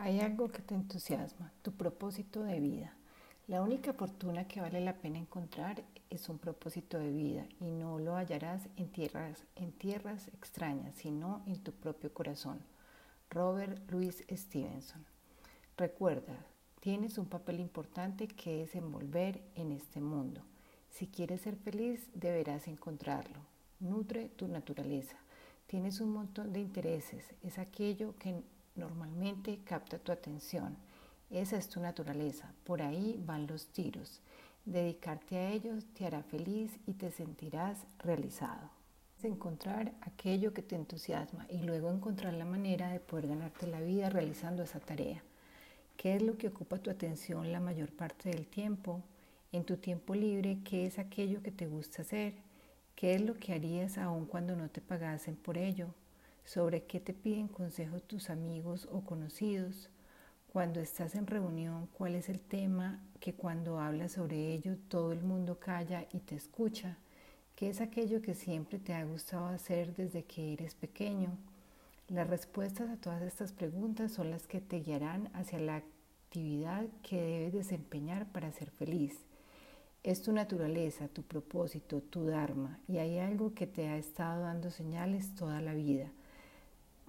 Hay algo que te entusiasma, tu propósito de vida. La única fortuna que vale la pena encontrar es un propósito de vida y no lo hallarás en tierras, en tierras extrañas, sino en tu propio corazón. Robert Louis Stevenson. Recuerda, tienes un papel importante que desenvolver en este mundo. Si quieres ser feliz, deberás encontrarlo. Nutre tu naturaleza. Tienes un montón de intereses. Es aquello que normalmente capta tu atención. Esa es tu naturaleza, por ahí van los tiros. Dedicarte a ellos te hará feliz y te sentirás realizado. Encontrar aquello que te entusiasma y luego encontrar la manera de poder ganarte la vida realizando esa tarea. ¿Qué es lo que ocupa tu atención la mayor parte del tiempo? En tu tiempo libre, ¿qué es aquello que te gusta hacer? ¿Qué es lo que harías aun cuando no te pagasen por ello? Sobre qué te piden consejo tus amigos o conocidos, cuando estás en reunión, cuál es el tema que cuando hablas sobre ello todo el mundo calla y te escucha, qué es aquello que siempre te ha gustado hacer desde que eres pequeño. Las respuestas a todas estas preguntas son las que te guiarán hacia la actividad que debes desempeñar para ser feliz. Es tu naturaleza, tu propósito, tu dharma, y hay algo que te ha estado dando señales toda la vida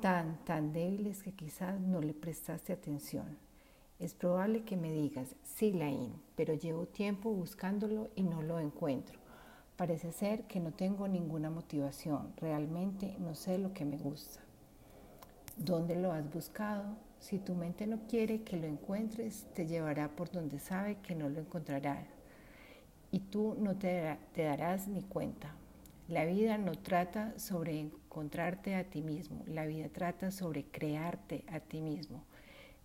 tan, tan débiles que quizás no le prestaste atención. Es probable que me digas, sí, Laín, pero llevo tiempo buscándolo y no lo encuentro. Parece ser que no tengo ninguna motivación, realmente no sé lo que me gusta. ¿Dónde lo has buscado? Si tu mente no quiere que lo encuentres, te llevará por donde sabe que no lo encontrará. Y tú no te darás ni cuenta. La vida no trata sobre encontrarte a ti mismo, la vida trata sobre crearte a ti mismo.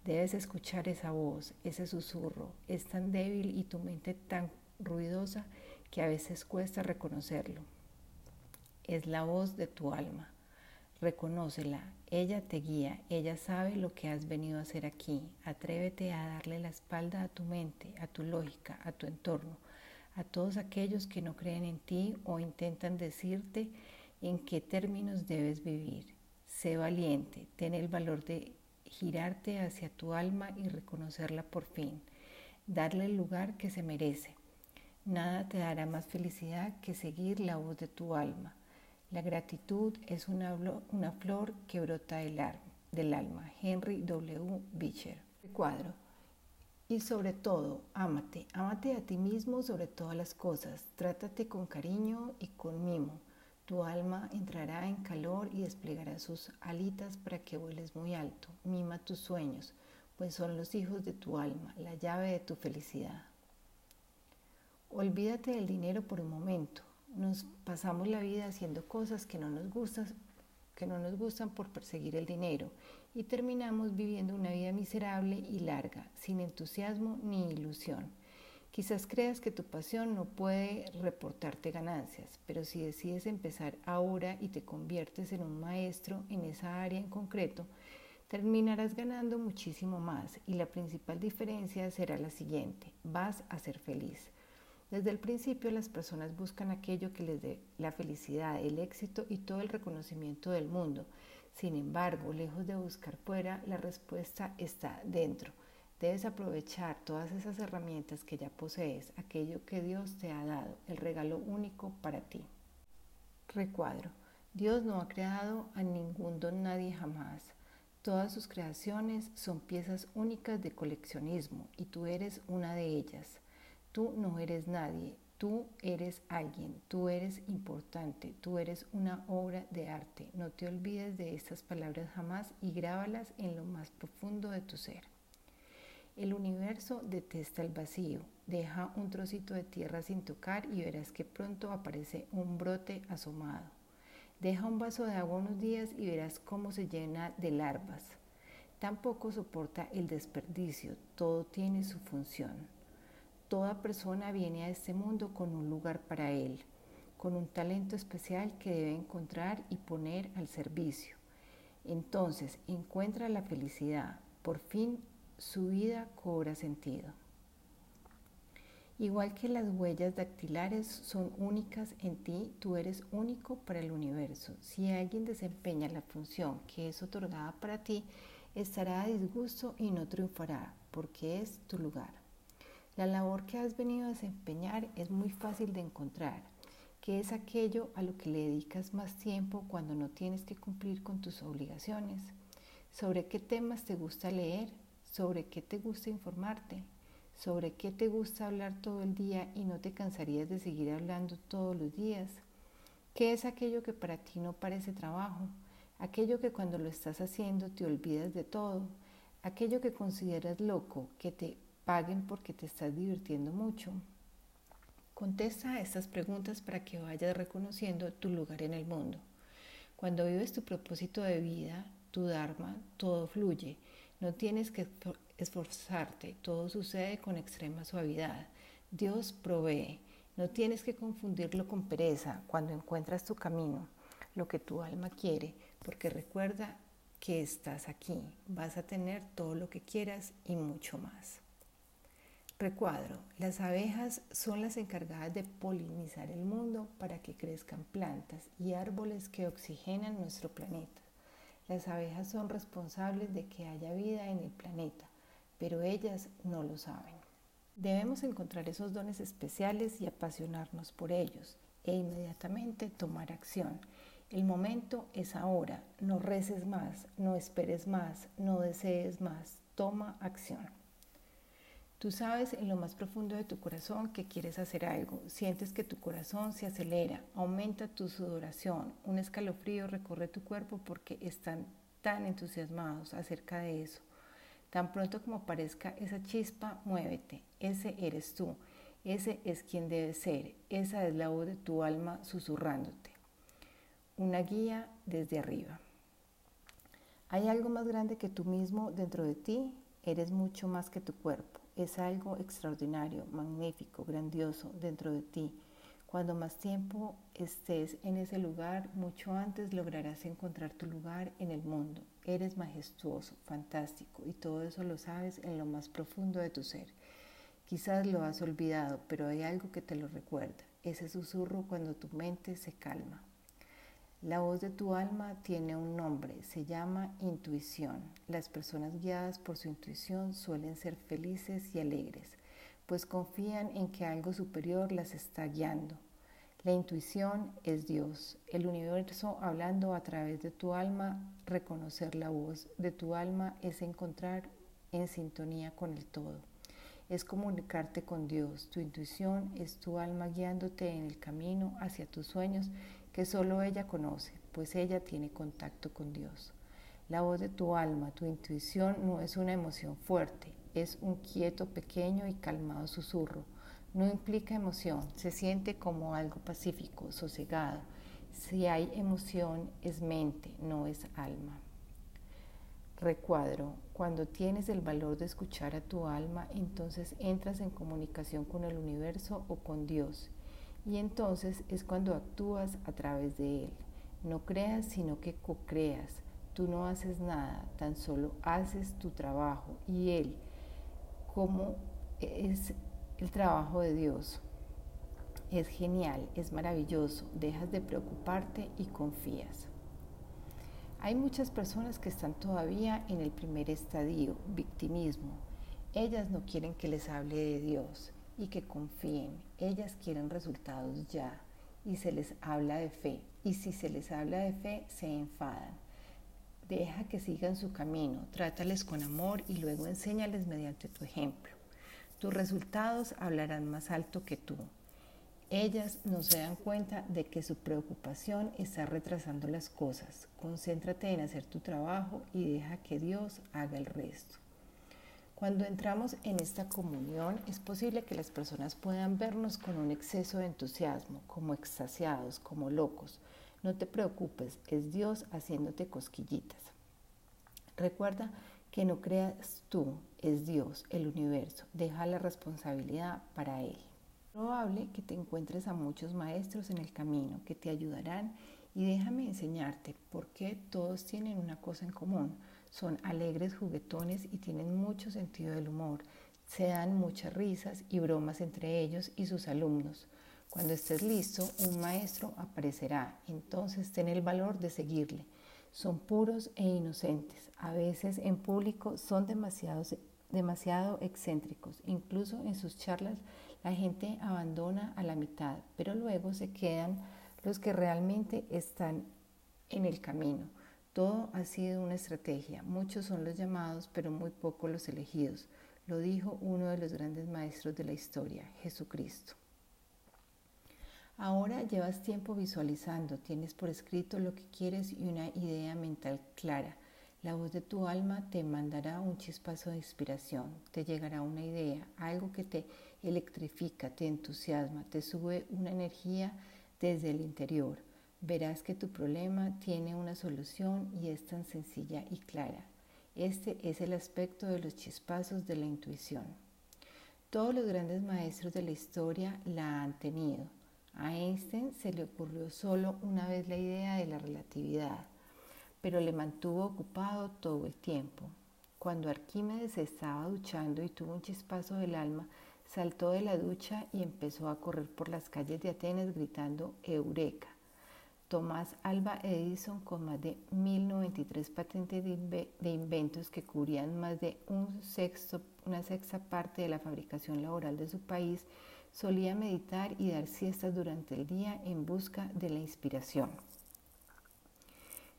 Debes escuchar esa voz, ese susurro. Es tan débil y tu mente tan ruidosa que a veces cuesta reconocerlo. Es la voz de tu alma. Reconócela, ella te guía, ella sabe lo que has venido a hacer aquí. Atrévete a darle la espalda a tu mente, a tu lógica, a tu entorno a todos aquellos que no creen en ti o intentan decirte en qué términos debes vivir. Sé valiente, ten el valor de girarte hacia tu alma y reconocerla por fin, darle el lugar que se merece. Nada te dará más felicidad que seguir la voz de tu alma. La gratitud es una, una flor que brota del, alma. Henry W. Beecher. Cuadro. Y sobre todo, ámate, ámate a ti mismo sobre todas las cosas, trátate con cariño y con mimo. Tu alma entrará en calor y desplegará sus alitas para que vueles muy alto. Mima tus sueños, pues son los hijos de tu alma, la llave de tu felicidad. Olvídate del dinero por un momento. Nos pasamos la vida haciendo cosas que no nos gustan, que no nos gustan por perseguir el dinero y terminamos viviendo una vida miserable y larga, sin entusiasmo ni ilusión. Quizás creas que tu pasión no puede reportarte ganancias, pero si decides empezar ahora y te conviertes en un maestro en esa área en concreto, terminarás ganando muchísimo más y la principal diferencia será la siguiente, vas a ser feliz. Desde el principio las personas buscan aquello que les dé la felicidad, el éxito y todo el reconocimiento del mundo. Sin embargo, lejos de buscar fuera, la respuesta está dentro. Debes aprovechar todas esas herramientas que ya posees, aquello que Dios te ha dado, el regalo único para ti. Recuadro. Dios no ha creado a ningún don nadie jamás. Todas sus creaciones son piezas únicas de coleccionismo y tú eres una de ellas. Tú no eres nadie, tú eres alguien, tú eres importante, tú eres una obra de arte. No te olvides de estas palabras jamás y grábalas en lo más profundo de tu ser. El universo detesta el vacío. Deja un trocito de tierra sin tocar y verás que pronto aparece un brote asomado. Deja un vaso de agua unos días y verás cómo se llena de larvas. Tampoco soporta el desperdicio, todo tiene su función. Toda persona viene a este mundo con un lugar para él, con un talento especial que debe encontrar y poner al servicio. Entonces encuentra la felicidad. Por fin su vida cobra sentido. Igual que las huellas dactilares son únicas en ti, tú eres único para el universo. Si alguien desempeña la función que es otorgada para ti, Estará a disgusto y no triunfará, porque es tu lugar. La labor que has venido a desempeñar es muy fácil de encontrar, que es aquello a lo que le dedicas más tiempo cuando no tienes que cumplir con tus obligaciones. ¿Sobre qué temas te gusta leer? ¿Sobre qué te gusta informarte? ¿Sobre qué te gusta hablar todo el día y no te cansarías de seguir hablando todos los días? ¿Qué es aquello que para ti no parece trabajo? Aquello que cuando lo estás haciendo te olvidas de todo, aquello que consideras loco, que te paguen porque te estás divirtiendo mucho. Contesta a estas preguntas para que vayas reconociendo tu lugar en el mundo. Cuando vives tu propósito de vida, tu Dharma, todo fluye. No tienes que esforzarte, todo sucede con extrema suavidad. Dios provee. No tienes que confundirlo con pereza cuando encuentras tu camino, lo que tu alma quiere, porque recuerda que estás aquí. Vas a tener todo lo que quieras y mucho más. Recuadro, las abejas son las encargadas de polinizar el mundo para que crezcan plantas y árboles que oxigenan nuestro planeta. Las abejas son responsables de que haya vida en el planeta, pero ellas no lo saben. Debemos encontrar esos dones especiales y apasionarnos por ellos e inmediatamente tomar acción. El momento es ahora, no reces más, no esperes más, no desees más, toma acción. Tú sabes en lo más profundo de tu corazón que quieres hacer algo, sientes que tu corazón se acelera, aumenta tu sudoración, un escalofrío recorre tu cuerpo porque están tan entusiasmados acerca de eso. Tan pronto como parezca esa chispa, muévete, ese eres tú, ese es quien debes ser, esa es la voz de tu alma susurrándote. Una guía desde arriba. Hay algo más grande que tú mismo dentro de ti, eres mucho más que tu cuerpo es algo extraordinario, magnífico, grandioso dentro de ti. Cuando más tiempo estés en ese lugar, mucho antes lograrás encontrar tu lugar en el mundo. Eres majestuoso, fantástico y todo eso lo sabes en lo más profundo de tu ser. Quizás lo has olvidado, pero hay algo que te lo recuerda, ese susurro cuando tu mente se calma. La voz de tu alma tiene un nombre, se llama intuición. Las personas guiadas por su intuición suelen ser felices y alegres, pues confían en que algo superior las está guiando. La intuición es Dios, el universo hablando a través de tu alma. Reconocer la voz de tu alma es encontrar en sintonía con el todo. Es comunicarte con Dios. Tu intuición es tu alma guiándote en el camino hacia tus sueños que solo ella conoce, pues ella tiene contacto con Dios. La voz de tu alma, tu intuición no es una emoción fuerte, es un quieto, pequeño y calmado susurro. No implica emoción, se siente como algo pacífico, sosegado. Si hay emoción es mente, no es alma. Recuadro, cuando tienes el valor de escuchar a tu alma, entonces entras en comunicación con el universo o con Dios y entonces es cuando actúas a través de Él. No creas, sino que co-creas. Tú no haces nada, tan solo haces tu trabajo y Él, como es el trabajo de Dios. Es genial, es maravilloso, dejas de preocuparte y confías. Hay muchas personas que están todavía en el primer estadio, victimismo. Ellas no quieren que les hable de Dios y que confíen. Ellas quieren resultados ya y se les habla de fe. Y si se les habla de fe, se enfadan. Deja que sigan su camino, trátales con amor y luego enséñales mediante tu ejemplo. Tus resultados hablarán más alto que tú. Ellas no se dan cuenta de que su preocupación está retrasando las cosas. Concéntrate en hacer tu trabajo y deja que Dios haga el resto. Cuando entramos en esta comunión es posible que las personas puedan vernos con un exceso de entusiasmo, como extasiados, como locos. No te preocupes, es Dios haciéndote cosquillitas. Recuerda que no creas tú, es Dios, el universo. Deja la responsabilidad para Él. Es probable que te encuentres a muchos maestros en el camino que te ayudarán y déjame enseñarte por qué todos tienen una cosa en común son alegres, juguetones y tienen mucho sentido del humor. Se dan muchas risas y bromas entre ellos y sus alumnos. Cuando estés listo, un maestro aparecerá. Entonces ten el valor de seguirle. Son puros e inocentes. A veces en público son demasiado, demasiado excéntricos. Incluso en sus charlas la gente abandona a la mitad, pero luego se quedan los que realmente están en el camino. Todo ha sido una estrategia. Muchos son los llamados, pero muy pocos los elegidos. Lo dijo uno de los grandes maestros de la historia, Jesucristo. Ahora llevas tiempo visualizando, tienes por escrito lo que quieres y una idea mental clara. La voz de tu alma te mandará un chispazo de inspiración, te llegará una idea, algo que te electrifica, te entusiasma, te sube una energía desde el interior. Verás que tu problema tiene una solución y es tan sencilla y clara. Este es el aspecto de los chispazos de la intuición. Todos los grandes maestros de la historia la han tenido. A Einstein se le ocurrió solo una vez la idea de la relatividad, pero le mantuvo ocupado todo el tiempo. Cuando Arquímedes estaba duchando y tuvo un chispazo del alma, Saltó de la ducha y empezó a correr por las calles de Atenas gritando Eureka. Tomás Alba Edison, con más de 1093 patentes de inventos que cubrían más de un sexto, una sexta parte de la fabricación laboral de su país, solía meditar y dar siestas durante el día en busca de la inspiración.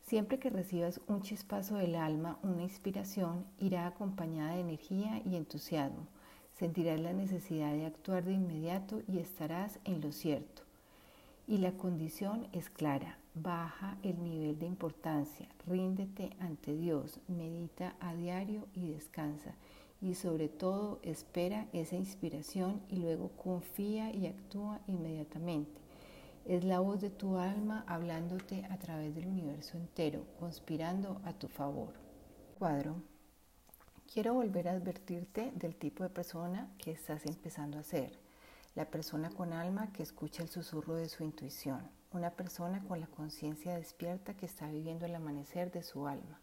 Siempre que recibas un chispazo del alma, una inspiración, irá acompañada de energía y entusiasmo. Sentirás la necesidad de actuar de inmediato y estarás en lo cierto. Y la condición es clara, baja el nivel de importancia, ríndete ante Dios, medita a diario y descansa. Y sobre todo espera esa inspiración y luego confía y actúa inmediatamente. Es la voz de tu alma hablándote a través del universo entero, conspirando a tu favor. Cuadro Quiero volver a advertirte del tipo de persona que estás empezando a ser. La persona con alma que escucha el susurro de su intuición. Una persona con la conciencia despierta que está viviendo el amanecer de su alma.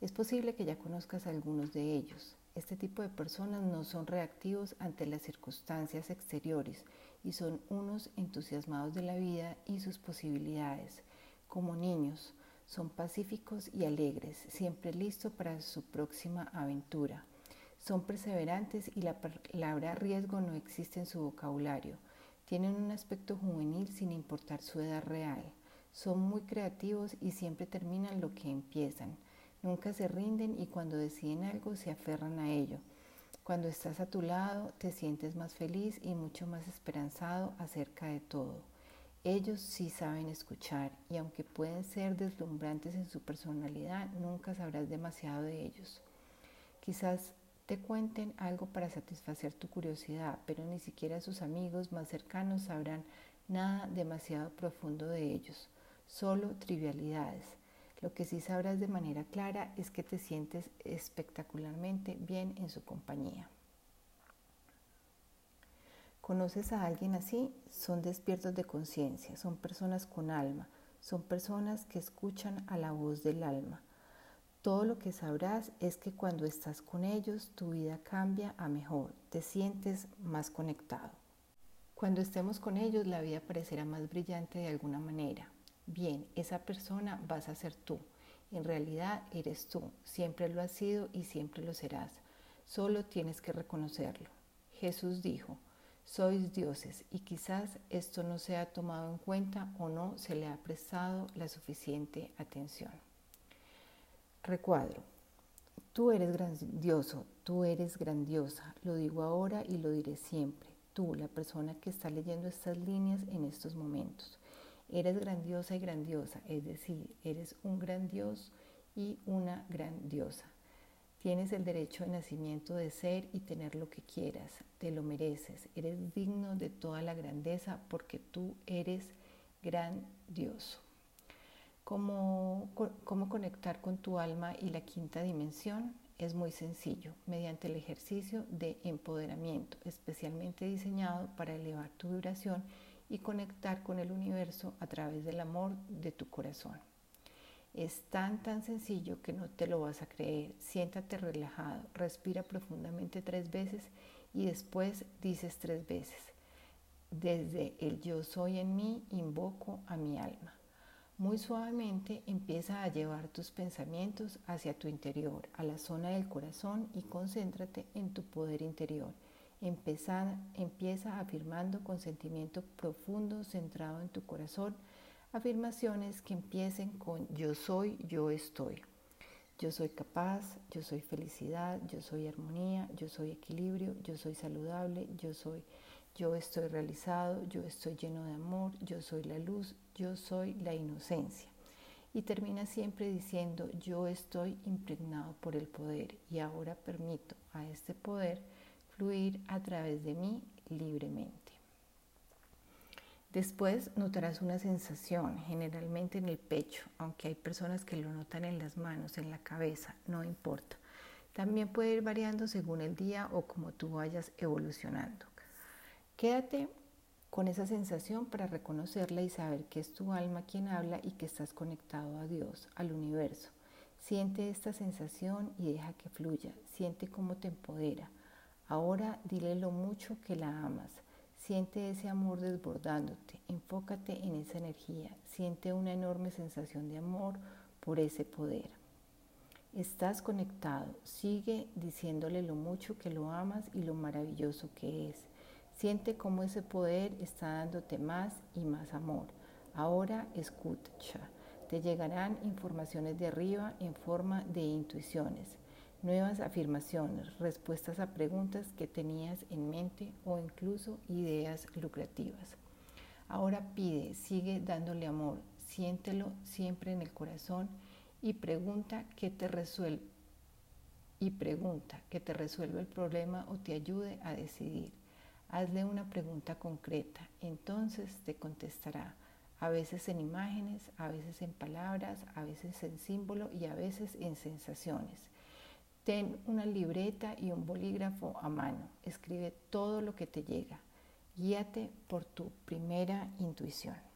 Es posible que ya conozcas a algunos de ellos. Este tipo de personas no son reactivos ante las circunstancias exteriores y son unos entusiasmados de la vida y sus posibilidades. Como niños, son pacíficos y alegres, siempre listos para su próxima aventura. Son perseverantes y la palabra riesgo no existe en su vocabulario. Tienen un aspecto juvenil sin importar su edad real. Son muy creativos y siempre terminan lo que empiezan. Nunca se rinden y cuando deciden algo se aferran a ello. Cuando estás a tu lado te sientes más feliz y mucho más esperanzado acerca de todo. Ellos sí saben escuchar y aunque pueden ser deslumbrantes en su personalidad, nunca sabrás demasiado de ellos. Quizás te cuenten algo para satisfacer tu curiosidad, pero ni siquiera sus amigos más cercanos sabrán nada demasiado profundo de ellos, solo trivialidades. Lo que sí sabrás de manera clara es que te sientes espectacularmente bien en su compañía. ¿Conoces a alguien así? Son despiertos de conciencia, son personas con alma, son personas que escuchan a la voz del alma. Todo lo que sabrás es que cuando estás con ellos tu vida cambia a mejor, te sientes más conectado. Cuando estemos con ellos la vida parecerá más brillante de alguna manera. Bien, esa persona vas a ser tú. En realidad eres tú, siempre lo has sido y siempre lo serás. Solo tienes que reconocerlo. Jesús dijo, sois dioses y quizás esto no se ha tomado en cuenta o no se le ha prestado la suficiente atención. Recuadro. Tú eres grandioso, tú eres grandiosa, lo digo ahora y lo diré siempre. Tú, la persona que está leyendo estas líneas en estos momentos. Eres grandiosa y grandiosa, es decir, eres un gran Dios y una gran diosa. Tienes el derecho de nacimiento de ser y tener lo que quieras, te lo mereces, eres digno de toda la grandeza porque tú eres grandioso. ¿Cómo, ¿Cómo conectar con tu alma y la quinta dimensión? Es muy sencillo, mediante el ejercicio de empoderamiento, especialmente diseñado para elevar tu vibración y conectar con el universo a través del amor de tu corazón. Es tan tan sencillo que no te lo vas a creer. Siéntate relajado, respira profundamente tres veces y después dices tres veces. Desde el yo soy en mí invoco a mi alma. Muy suavemente empieza a llevar tus pensamientos hacia tu interior, a la zona del corazón y concéntrate en tu poder interior. Empieza, afirmando con sentimiento profundo centrado en tu corazón afirmaciones que empiecen con yo soy, yo estoy. Yo soy capaz, yo soy felicidad, yo soy armonía, yo soy equilibrio, yo soy saludable, yo soy yo estoy realizado, yo estoy lleno de amor, yo soy la luz, yo soy la inocencia. Y termina siempre diciendo, yo estoy impregnado por el poder y ahora permito a este poder fluir a través de mí libremente. Después notarás una sensación, generalmente en el pecho, aunque hay personas que lo notan en las manos, en la cabeza, no importa. También puede ir variando según el día o como tú vayas evolucionando. Quédate con esa sensación para reconocerla y saber que es tu alma quien habla y que estás conectado a Dios, al universo. Siente esta sensación y deja que fluya. Siente cómo te empodera. Ahora dile lo mucho que la amas. Siente ese amor desbordándote. Enfócate en esa energía. Siente una enorme sensación de amor por ese poder. Estás conectado. Sigue diciéndole lo mucho que lo amas y lo maravilloso que es. Siente cómo ese poder está dándote más y más amor. Ahora escucha. Te llegarán informaciones de arriba en forma de intuiciones, nuevas afirmaciones, respuestas a preguntas que tenías en mente o incluso ideas lucrativas. Ahora pide, sigue dándole amor, siéntelo siempre en el corazón y pregunta qué te resuelve y pregunta que te resuelva el problema o te ayude a decidir. Hazle una pregunta concreta, entonces te contestará, a veces en imágenes, a veces en palabras, a veces en símbolo y a veces en sensaciones. Ten una libreta y un bolígrafo a mano. Escribe todo lo que te llega. Guíate por tu primera intuición.